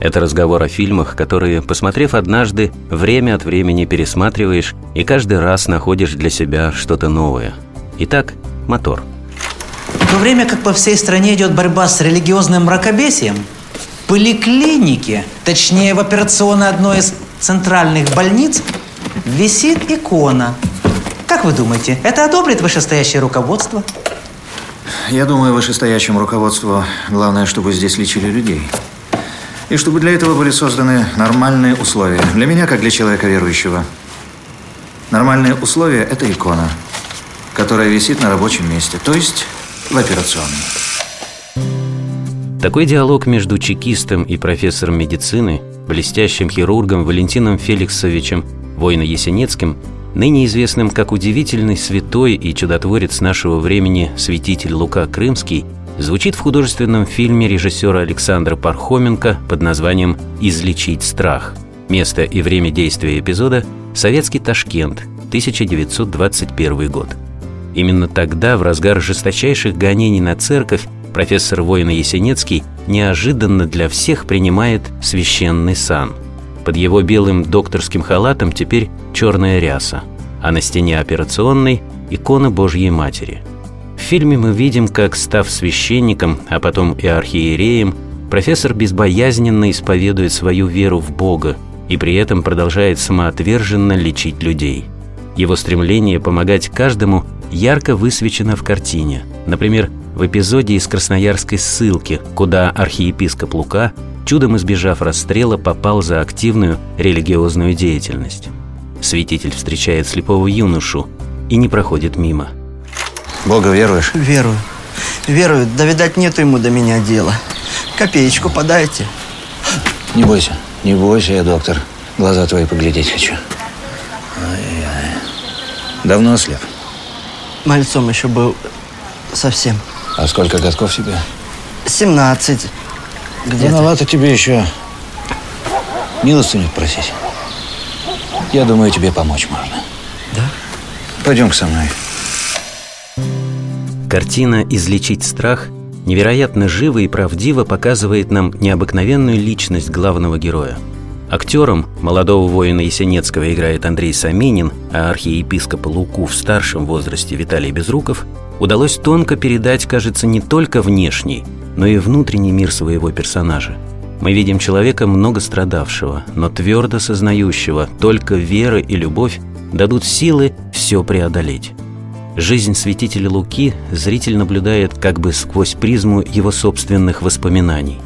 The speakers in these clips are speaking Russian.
это разговор о фильмах, которые, посмотрев однажды, время от времени пересматриваешь и каждый раз находишь для себя что-то новое. Итак, мотор. В то время как по всей стране идет борьба с религиозным мракобесием, в поликлинике, точнее в операционной одной из центральных больниц, висит икона. Как вы думаете, это одобрит вышестоящее руководство? Я думаю, вышестоящему руководству главное, чтобы здесь лечили людей. И чтобы для этого были созданы нормальные условия. Для меня, как для человека верующего. Нормальные условия – это икона, которая висит на рабочем месте, то есть в операционной. Такой диалог между чекистом и профессором медицины, блестящим хирургом Валентином Феликсовичем Войно-Есенецким, ныне известным как удивительный святой и чудотворец нашего времени святитель Лука Крымский – звучит в художественном фильме режиссера Александра Пархоменко под названием «Излечить страх». Место и время действия эпизода – советский Ташкент, 1921 год. Именно тогда, в разгар жесточайших гонений на церковь, профессор Воина Есенецкий неожиданно для всех принимает священный сан. Под его белым докторским халатом теперь черная ряса, а на стене операционной – икона Божьей Матери – в фильме мы видим, как, став священником, а потом и архиереем, профессор безбоязненно исповедует свою веру в Бога и при этом продолжает самоотверженно лечить людей. Его стремление помогать каждому ярко высвечено в картине. Например, в эпизоде из Красноярской ссылки, куда архиепископ Лука, чудом избежав расстрела, попал за активную религиозную деятельность. Святитель встречает слепого юношу и не проходит мимо – Бога веруешь? Верую. Верую. Да, видать, нету ему до меня дела. Копеечку подайте. Не бойся. Не бойся, я доктор. Глаза твои поглядеть хочу. Ай-яй. Давно ослеп? Мальцом еще был совсем. А сколько годков тебе? 17. Где-то. Рановато тебе еще милостыню просить. Я думаю, тебе помочь можно. Да? Пойдем со мной. Картина «Излечить страх» невероятно живо и правдиво показывает нам необыкновенную личность главного героя. Актером молодого воина Есенецкого играет Андрей Саминин, а архиепископа Луку в старшем возрасте Виталий Безруков удалось тонко передать, кажется, не только внешний, но и внутренний мир своего персонажа. Мы видим человека много страдавшего, но твердо сознающего, только вера и любовь дадут силы все преодолеть. Жизнь святителя Луки зритель наблюдает как бы сквозь призму его собственных воспоминаний.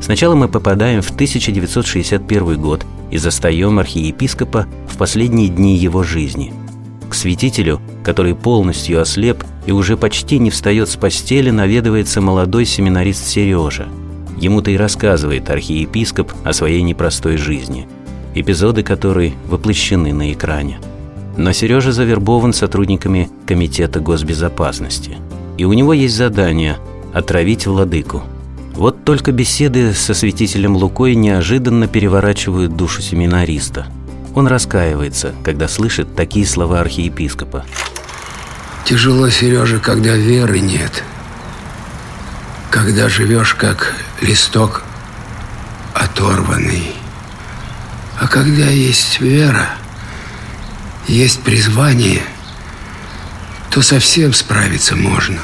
Сначала мы попадаем в 1961 год и застаем архиепископа в последние дни его жизни. К святителю, который полностью ослеп и уже почти не встает с постели, наведывается молодой семинарист Сережа. Ему-то и рассказывает архиепископ о своей непростой жизни, эпизоды которой воплощены на экране – но Сережа завербован сотрудниками Комитета госбезопасности. И у него есть задание – отравить владыку. Вот только беседы со святителем Лукой неожиданно переворачивают душу семинариста. Он раскаивается, когда слышит такие слова архиепископа. Тяжело, Сережа, когда веры нет. Когда живешь как листок оторванный. А когда есть вера – есть призвание, то совсем справиться можно.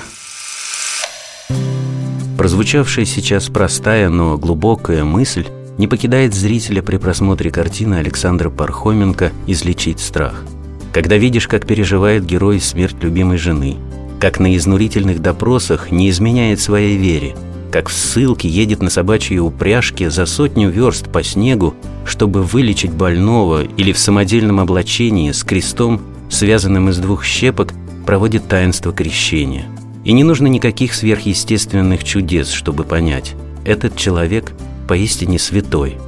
Прозвучавшая сейчас простая, но глубокая мысль не покидает зрителя при просмотре картины Александра Пархоменко «Излечить страх». Когда видишь, как переживает герой смерть любимой жены, как на изнурительных допросах не изменяет своей вере – как в ссылке едет на собачьей упряжке за сотню верст по снегу, чтобы вылечить больного или в самодельном облачении с крестом, связанным из двух щепок, проводит таинство крещения. И не нужно никаких сверхъестественных чудес, чтобы понять, этот человек поистине святой.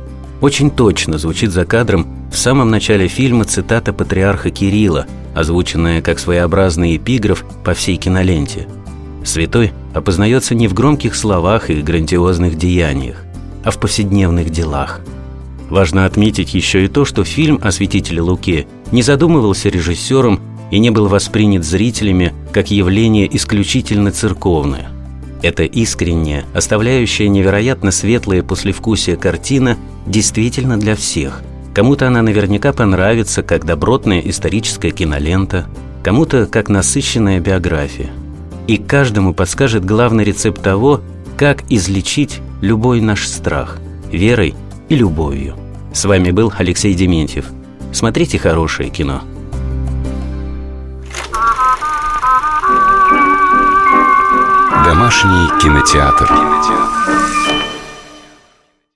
Очень точно звучит за кадром самом начале фильма цитата патриарха Кирилла, озвученная как своеобразный эпиграф по всей киноленте. Святой опознается не в громких словах и грандиозных деяниях, а в повседневных делах. Важно отметить еще и то, что фильм о святителе Луке не задумывался режиссером и не был воспринят зрителями как явление исключительно церковное. Это искренняя, оставляющая невероятно светлое послевкусие картина действительно для всех. Кому-то она наверняка понравится как добротная историческая кинолента, кому-то как насыщенная биография. И каждому подскажет главный рецепт того, как излечить любой наш страх верой и любовью. С вами был Алексей Дементьев. Смотрите хорошее кино. Домашний кинотеатр. кинотеатр.